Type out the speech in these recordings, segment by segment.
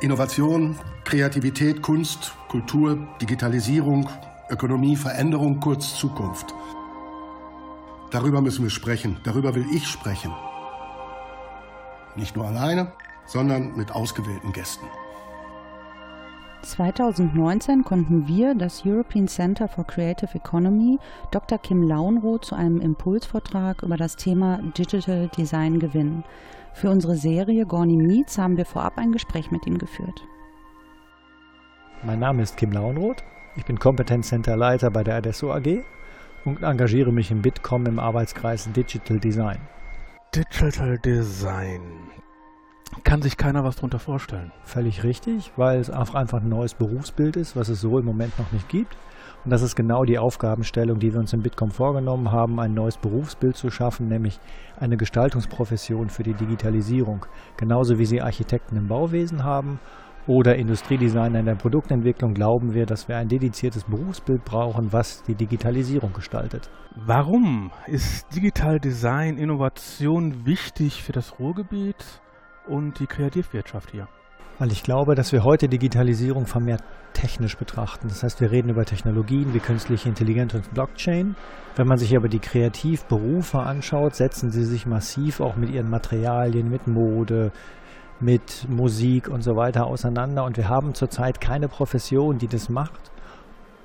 Innovation, Kreativität, Kunst, Kultur, Digitalisierung, Ökonomie, Veränderung, kurz Zukunft. Darüber müssen wir sprechen. Darüber will ich sprechen. Nicht nur alleine, sondern mit ausgewählten Gästen. 2019 konnten wir, das European Center for Creative Economy, Dr. Kim Launroth zu einem Impulsvortrag über das Thema Digital Design gewinnen. Für unsere Serie Gorny Meets haben wir vorab ein Gespräch mit ihm geführt. Mein Name ist Kim Launroth. Ich bin Kompetenzcenterleiter bei der Adesso AG und engagiere mich im Bitkom im Arbeitskreis Digital Design. Digital Design. Kann sich keiner was darunter vorstellen. Völlig richtig, weil es einfach ein neues Berufsbild ist, was es so im Moment noch nicht gibt. Und das ist genau die Aufgabenstellung, die wir uns im Bitkom vorgenommen haben, ein neues Berufsbild zu schaffen, nämlich eine Gestaltungsprofession für die Digitalisierung. Genauso wie sie Architekten im Bauwesen haben oder Industriedesigner in der Produktentwicklung glauben wir, dass wir ein dediziertes Berufsbild brauchen, was die Digitalisierung gestaltet. Warum ist Digital Design Innovation wichtig für das Ruhrgebiet und die Kreativwirtschaft hier? Weil ich glaube, dass wir heute Digitalisierung vermehrt technisch betrachten. Das heißt, wir reden über Technologien wie künstliche Intelligenz und Blockchain. Wenn man sich aber die Kreativberufe anschaut, setzen sie sich massiv auch mit ihren Materialien, mit Mode, mit Musik und so weiter auseinander. Und wir haben zurzeit keine Profession, die das macht,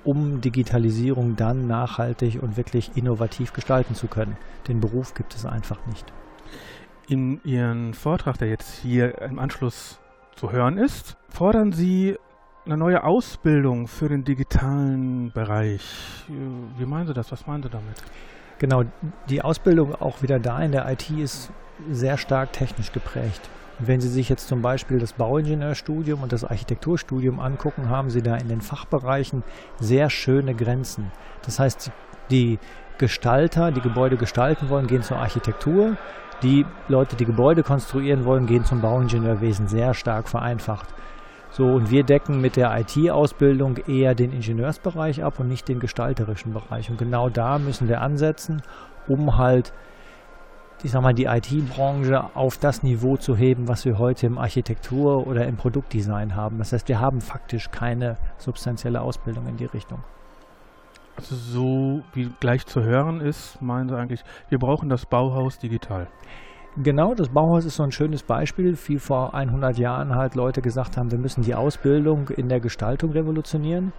um Digitalisierung dann nachhaltig und wirklich innovativ gestalten zu können. Den Beruf gibt es einfach nicht. In Ihrem Vortrag, der jetzt hier im Anschluss zu hören ist, fordern Sie eine neue Ausbildung für den digitalen Bereich. Wie meinen Sie das? Was meinen Sie damit? Genau, die Ausbildung auch wieder da in der IT ist sehr stark technisch geprägt. Wenn Sie sich jetzt zum Beispiel das Bauingenieurstudium und das Architekturstudium angucken, haben Sie da in den Fachbereichen sehr schöne Grenzen. Das heißt, die Gestalter, die Gebäude gestalten wollen, gehen zur Architektur. Die Leute, die Gebäude konstruieren wollen, gehen zum Bauingenieurwesen sehr stark vereinfacht. So, und wir decken mit der IT-Ausbildung eher den Ingenieursbereich ab und nicht den gestalterischen Bereich. Und genau da müssen wir ansetzen, um halt ich sag mal, die IT-Branche auf das Niveau zu heben, was wir heute im Architektur- oder im Produktdesign haben. Das heißt, wir haben faktisch keine substanzielle Ausbildung in die Richtung. Also so wie gleich zu hören ist, meinen Sie eigentlich, wir brauchen das Bauhaus digital. Genau, das Bauhaus ist so ein schönes Beispiel, wie vor 100 Jahren halt Leute gesagt haben, wir müssen die Ausbildung in der Gestaltung revolutionieren.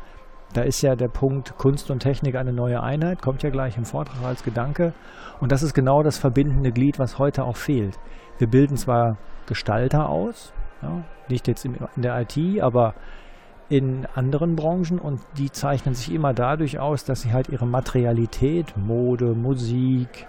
Da ist ja der Punkt Kunst und Technik eine neue Einheit, kommt ja gleich im Vortrag als Gedanke. Und das ist genau das verbindende Glied, was heute auch fehlt. Wir bilden zwar Gestalter aus, ja, nicht jetzt in, in der IT, aber in anderen Branchen und die zeichnen sich immer dadurch aus, dass sie halt ihre Materialität, Mode, Musik,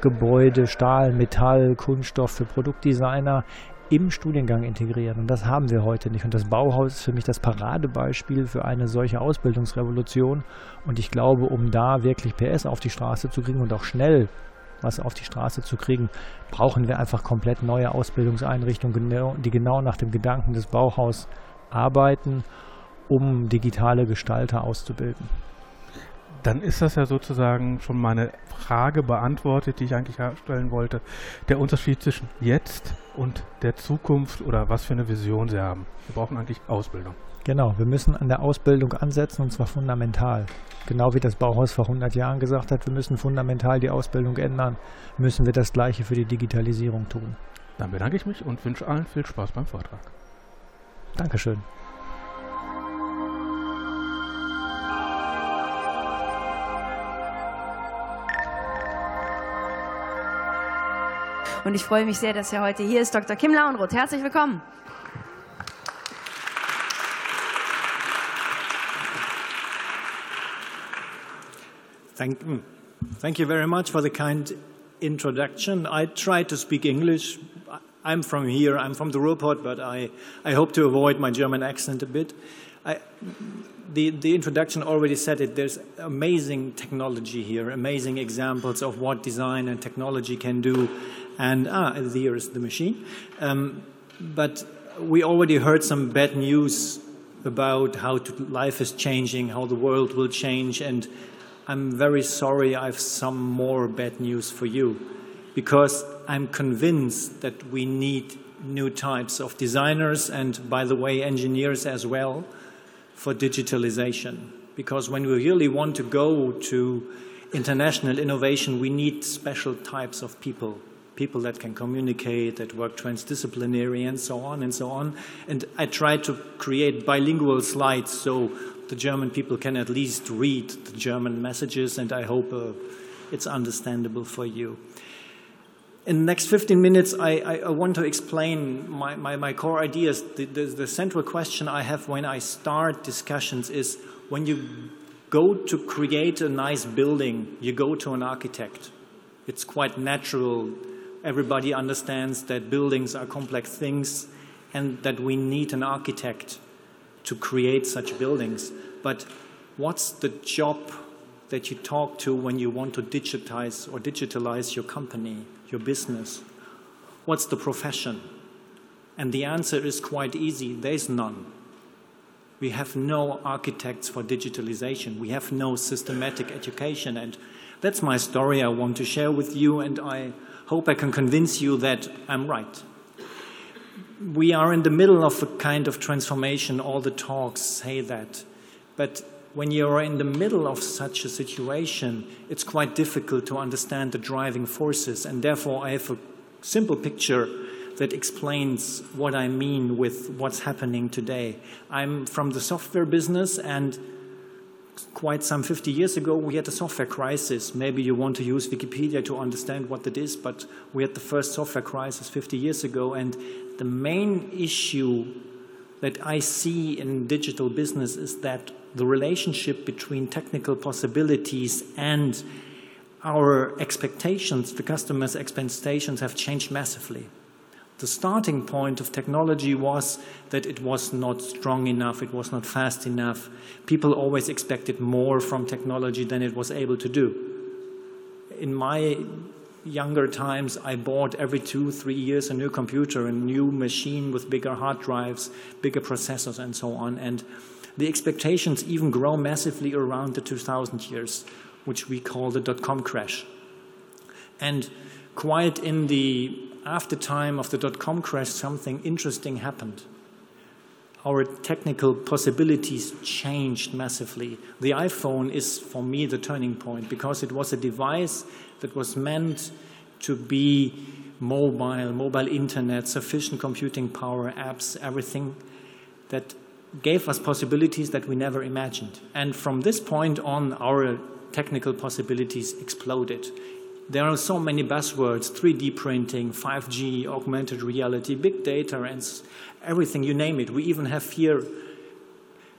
Gebäude, Stahl, Metall, Kunststoff für Produktdesigner im Studiengang integrieren. Und das haben wir heute nicht. Und das Bauhaus ist für mich das Paradebeispiel für eine solche Ausbildungsrevolution. Und ich glaube, um da wirklich PS auf die Straße zu kriegen und auch schnell was auf die Straße zu kriegen, brauchen wir einfach komplett neue Ausbildungseinrichtungen, die genau nach dem Gedanken des Bauhaus arbeiten, um digitale Gestalter auszubilden. Dann ist das ja sozusagen schon meine Frage beantwortet, die ich eigentlich stellen wollte. Der Unterschied zwischen jetzt und der Zukunft oder was für eine Vision Sie haben. Wir brauchen eigentlich Ausbildung. Genau, wir müssen an der Ausbildung ansetzen und zwar fundamental. Genau wie das Bauhaus vor 100 Jahren gesagt hat, wir müssen fundamental die Ausbildung ändern, müssen wir das Gleiche für die Digitalisierung tun. Dann bedanke ich mich und wünsche allen viel Spaß beim Vortrag. Dankeschön. Und ich freue mich sehr, dass er heute hier ist, Dr. Kim Launroth. Herzlich willkommen. Thank, thank you very much for the kind introduction. I try to speak English. I'm from here, I'm from the Ruhrpott, but I, I hope to avoid my German accent a bit. I, the, the introduction already said it. There's amazing technology here, amazing examples of what design and technology can do and ah, here is the machine. Um, but we already heard some bad news about how to, life is changing, how the world will change, and I'm very sorry I have some more bad news for you because I'm convinced that we need new types of designers and, by the way, engineers as well for digitalization. Because when we really want to go to international innovation, we need special types of people people that can communicate, that work transdisciplinary, and so on and so on. And I try to create bilingual slides so the German people can at least read the German messages, and I hope uh, it's understandable for you. In the next 15 minutes, I, I, I want to explain my, my, my core ideas. The, the, the central question I have when I start discussions is when you go to create a nice building, you go to an architect. It's quite natural everybody understands that buildings are complex things and that we need an architect to create such buildings. But what's the job that you talk to when you want to digitize or digitalize your company, your business? What's the profession? And the answer is quite easy there's none. We have no architects for digitalization. We have no systematic education. And that's my story I want to share with you. And I hope I can convince you that I'm right. We are in the middle of a kind of transformation. All the talks say that. But when you're in the middle of such a situation, it's quite difficult to understand the driving forces. And therefore, I have a simple picture that explains what I mean with what's happening today. I'm from the software business and quite some 50 years ago, we had a software crisis. Maybe you want to use Wikipedia to understand what it is, but we had the first software crisis 50 years ago. And the main issue that I see in digital business is that the relationship between technical possibilities and our expectations, the customer's expectations, have changed massively the starting point of technology was that it was not strong enough, it was not fast enough. People always expected more from technology than it was able to do. In my younger times, I bought every two, three years a new computer, a new machine with bigger hard drives, bigger processors, and so on. And the expectations even grow massively around the 2000 years, which we call the dot com crash. And quite in the after time of the dot-com crash, something interesting happened. Our technical possibilities changed massively. The iPhone is, for me, the turning point because it was a device that was meant to be mobile, mobile internet, sufficient computing power, apps, everything that gave us possibilities that we never imagined. And from this point on, our technical possibilities exploded. There are so many buzzwords 3D printing, 5G, augmented reality, big data, and everything, you name it. We even have here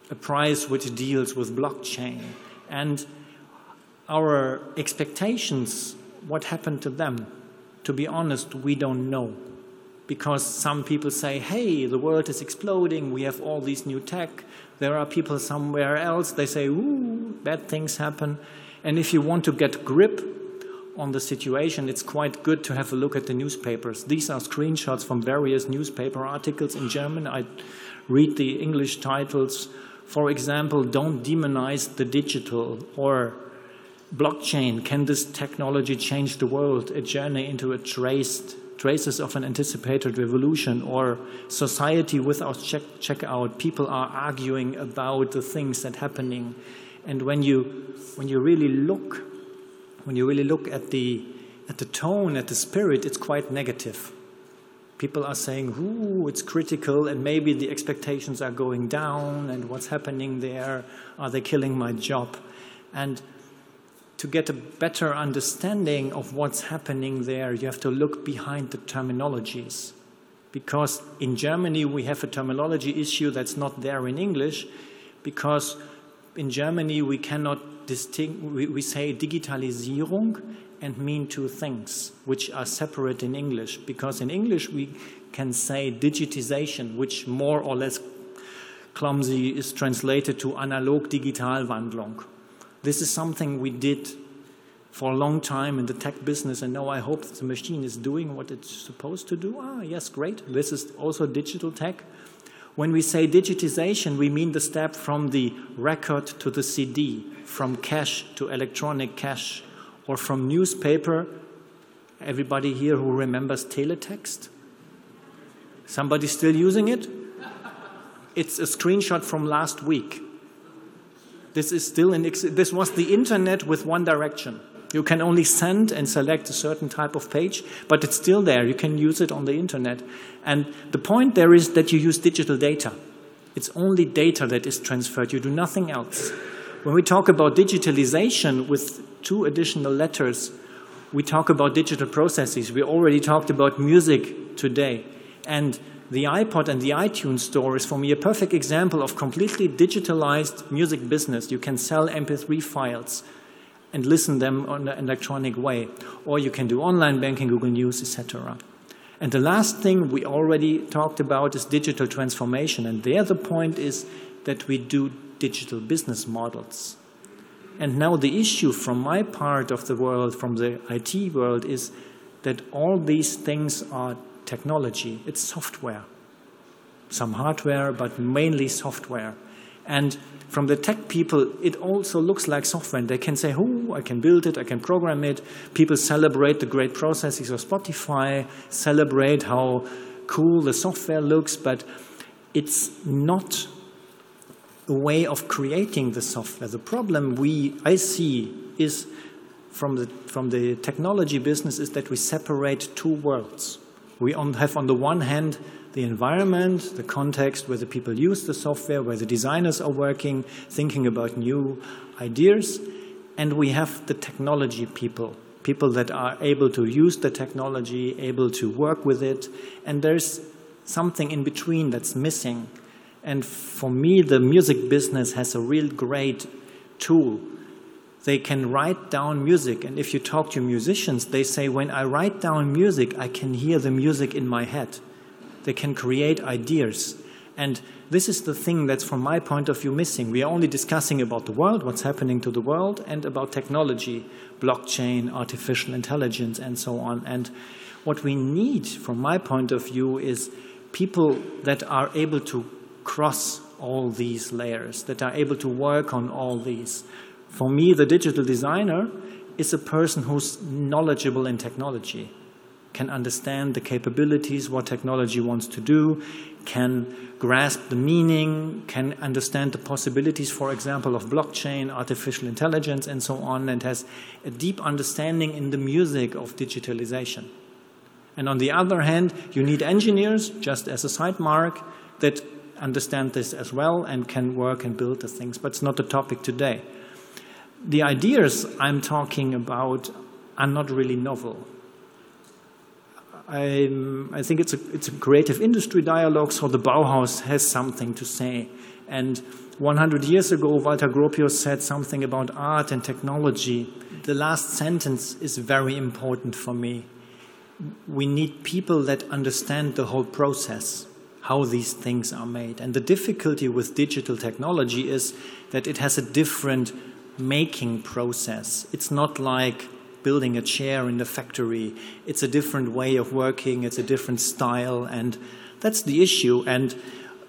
a prize which deals with blockchain. And our expectations, what happened to them? To be honest, we don't know. Because some people say, hey, the world is exploding, we have all these new tech. There are people somewhere else, they say, ooh, bad things happen. And if you want to get grip on the situation, it's quite good to have a look at the newspapers. These are screenshots from various newspaper articles in German. I read the English titles. For example, don't demonize the digital or blockchain. Can this technology change the world? A journey into a traced traces of an anticipated revolution or society without check, checkout. People are arguing about the things that happening. And when you, when you really look when you really look at the, at the tone, at the spirit, it's quite negative. People are saying, ooh, it's critical, and maybe the expectations are going down, and what's happening there? Are they killing my job? And to get a better understanding of what's happening there, you have to look behind the terminologies. Because in Germany, we have a terminology issue that's not there in English, because in Germany, we cannot distinct, we, say digitalisierung and mean two things, which are separate in English. Because in English, we can say digitization, which more or less clumsy is translated to analog digitalwandlung. This is something we did for a long time in the tech business, and now I hope the machine is doing what it's supposed to do. Ah, yes, great. This is also digital tech. When we say digitization, we mean the step from the record to the CD, from cash to electronic cash, or from newspaper. Everybody here who remembers teletext? Somebody still using it? It's a screenshot from last week. This is still in, this was the internet with one direction. You can only send and select a certain type of page, but it's still there. You can use it on the internet. And the point there is that you use digital data. It's only data that is transferred. You do nothing else. When we talk about digitalization with two additional letters, we talk about digital processes. We already talked about music today. And the iPod and the iTunes store is for me a perfect example of completely digitalized music business. You can sell MP3 files and listen them on an electronic way. Or you can do online banking, Google News, etc. And the last thing we already talked about is digital transformation. And there the point is that we do digital business models. And now the issue from my part of the world, from the IT world, is that all these things are technology. It's software. Some hardware, but mainly software. And from the tech people, it also looks like software. And they can say, oh, I can build it, I can program it. People celebrate the great processes of Spotify, celebrate how cool the software looks, but it's not way of creating the software. The problem we, I see is from the, from the technology business is that we separate two worlds. We on, have on the one hand the environment, the context where the people use the software, where the designers are working, thinking about new ideas. And we have the technology people, people that are able to use the technology, able to work with it. And there's something in between that's missing. And for me, the music business has a real great tool. They can write down music. And if you talk to musicians, they say, when I write down music, I can hear the music in my head. They can create ideas. And this is the thing that's, from my point of view, missing. We are only discussing about the world, what's happening to the world, and about technology, blockchain, artificial intelligence, and so on. And what we need, from my point of view, is people that are able to cross all these layers, that are able to work on all these. For me, the digital designer is a person who's knowledgeable in technology can understand the capabilities, what technology wants to do, can grasp the meaning, can understand the possibilities, for example, of blockchain, artificial intelligence, and so on, and has a deep understanding in the music of digitalization. And on the other hand, you need engineers, just as a side mark, that understand this as well and can work and build the things, but it's not the topic today. The ideas I'm talking about are not really novel. I, I think it's a, it's a creative industry dialogue, so the Bauhaus has something to say. And 100 years ago, Walter Gropius said something about art and technology. The last sentence is very important for me. We need people that understand the whole process, how these things are made. And the difficulty with digital technology is that it has a different making process. It's not like building a chair in the factory. It's a different way of working, it's a different style, and that's the issue. And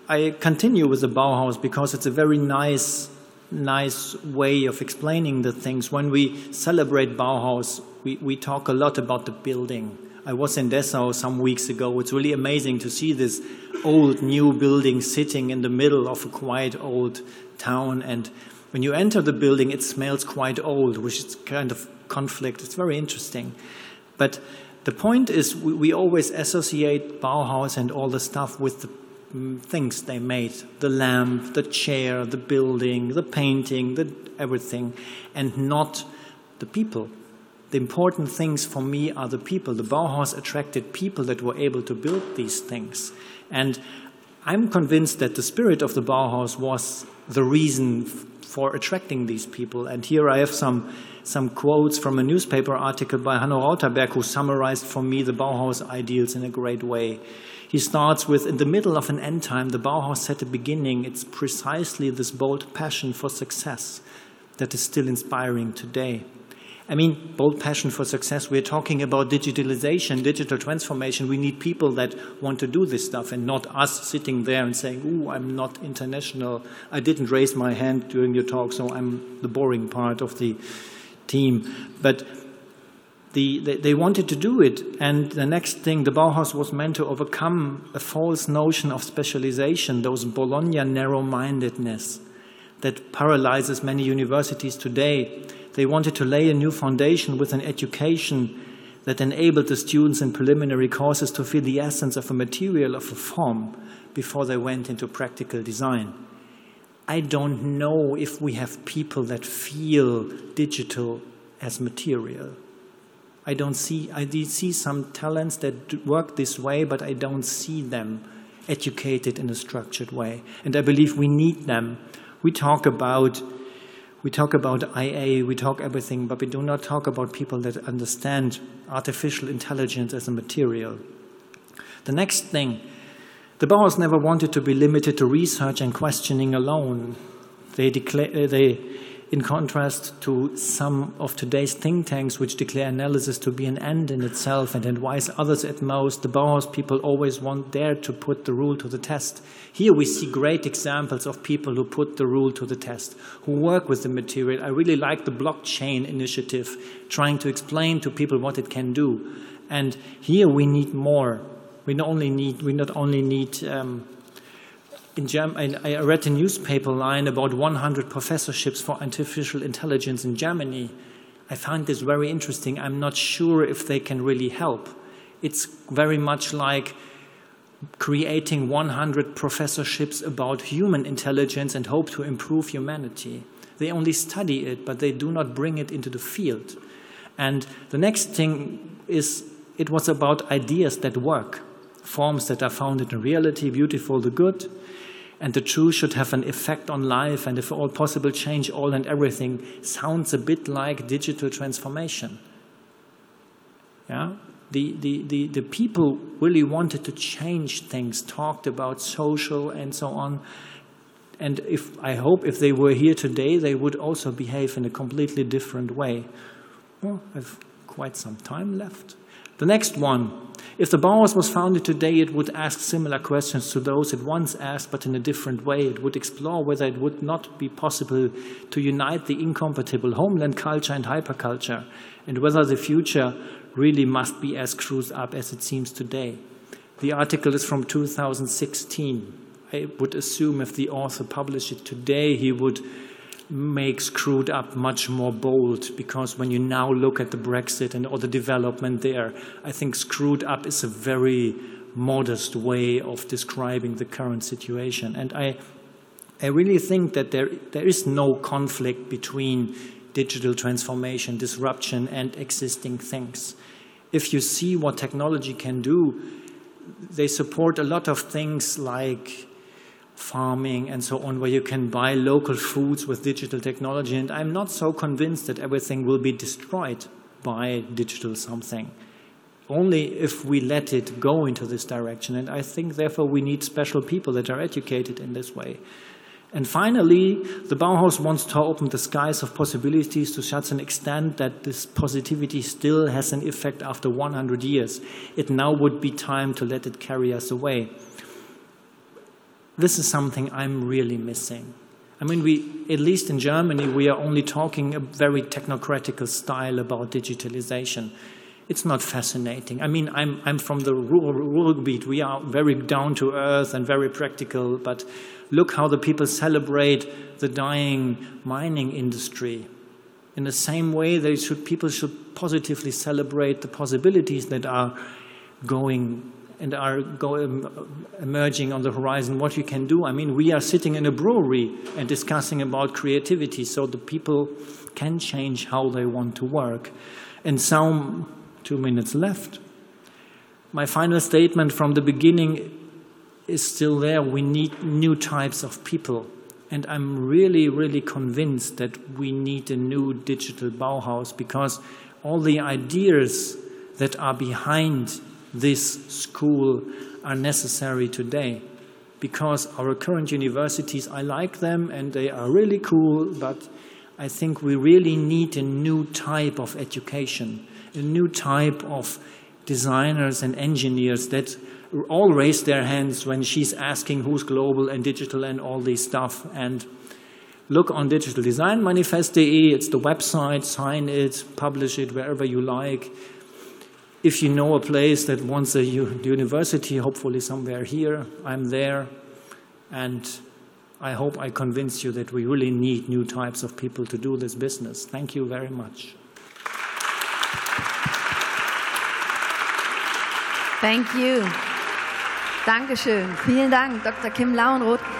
I continue with the Bauhaus because it's a very nice, nice way of explaining the things. When we celebrate Bauhaus, we, we talk a lot about the building. I was in Dessau some weeks ago. It's really amazing to see this old new building sitting in the middle of a quite old town. And when you enter the building, it smells quite old, which is kind of conflict. It's very interesting. But the point is, we, we always associate Bauhaus and all the stuff with the mm, things they made the lamp, the chair, the building, the painting, the everything, and not the people. The important things for me are the people. The Bauhaus attracted people that were able to build these things. And I'm convinced that the spirit of the Bauhaus was the reason for attracting these people. And here I have some some quotes from a newspaper article by Hanno Rauterberg, who summarized for me the Bauhaus ideals in a great way. He starts with In the middle of an end time, the Bauhaus set a beginning. It's precisely this bold passion for success that is still inspiring today. I mean, bold passion for success. We're talking about digitalization, digital transformation. We need people that want to do this stuff and not us sitting there and saying, Ooh, I'm not international. I didn't raise my hand during your talk, so I'm the boring part of the team. But The, they, they wanted to do it, and the next thing, the Bauhaus was meant to overcome a false notion of specialization, those Bologna narrow mindedness that paralyzes many universities today. They wanted to lay a new foundation with an education that enabled the students in preliminary courses to feel the essence of a material, of a form, before they went into practical design. I don't know if we have people that feel digital as material. I don't see, I did see some talents that work this way, but I don't see them educated in a structured way. And I believe we need them. We talk about we talk about IA, we talk everything, but we do not talk about people that understand artificial intelligence as a material. The next thing, the Bauhaus never wanted to be limited to research and questioning alone. They, declare, they in contrast to some of today's think tanks which declare analysis to be an end in itself and advise others at most, the Bauhaus people always want there to put the rule to the test. Here we see great examples of people who put the rule to the test, who work with the material. I really like the blockchain initiative, trying to explain to people what it can do. And here we need more. We not only need, we not only need um, in Germany, I read a newspaper line about 100 professorships for artificial intelligence in Germany. I find this very interesting. I'm not sure if they can really help. It's very much like creating 100 professorships about human intelligence and hope to improve humanity. They only study it, but they do not bring it into the field. And the next thing is it was about ideas that work, forms that are founded in reality, beautiful, the good, and the truth should have an effect on life, and if all possible, change all and everything, sounds a bit like digital transformation. Yeah? The, the, the, the people really wanted to change things, talked about social and so on. And if I hope if they were here today, they would also behave in a completely different way. Well, I've quite some time left. The next one if the Bauhaus was founded today, it would ask similar questions to those it once asked, but in a different way. It would explore whether it would not be possible to unite the incompatible homeland culture and hyperculture, and whether the future really must be as screwed up as it seems today. The article is from 2016. I would assume if the author published it today, he would make screwed up much more bold because when you now look at the Brexit and all the development there, I think screwed up is a very modest way of describing the current situation. And I, I really think that there, there is no conflict between digital transformation, disruption, and existing things. If you see what technology can do, they support a lot of things like farming and so on, where you can buy local foods with digital technology. And I'm not so convinced that everything will be destroyed by digital something. Only if we let it go into this direction. And I think, therefore, we need special people that are educated in this way. And finally, the Bauhaus wants to open the skies of possibilities to such an extent that this positivity still has an effect after 100 years. It now would be time to let it carry us away this is something I'm really missing. I mean, we, at least in Germany, we are only talking a very technocratical style about digitalization. It's not fascinating. I mean, I'm, I'm from the rural, Ruhrgebiet. We are very down to earth and very practical, but look how the people celebrate the dying mining industry. In the same way, they should, people should positively celebrate the possibilities that are going and are go, um, emerging on the horizon, what you can do. I mean, we are sitting in a brewery and discussing about creativity, so the people can change how they want to work. And some two minutes left. My final statement from the beginning is still there. We need new types of people. And I'm really, really convinced that we need a new digital Bauhaus because all the ideas that are behind this school are necessary today because our current universities, I like them and they are really cool, but I think we really need a new type of education, a new type of designers and engineers that all raise their hands when she's asking who's global and digital and all this stuff. And look on Digital Design Manifest.de. It's the website. Sign it, publish it wherever you like. If you know a place that wants a university, hopefully somewhere here, I'm there. And I hope I convince you that we really need new types of people to do this business. Thank you very much. Thank you. Dankeschön. Vielen Dank, Dr. Kim Lauenroth.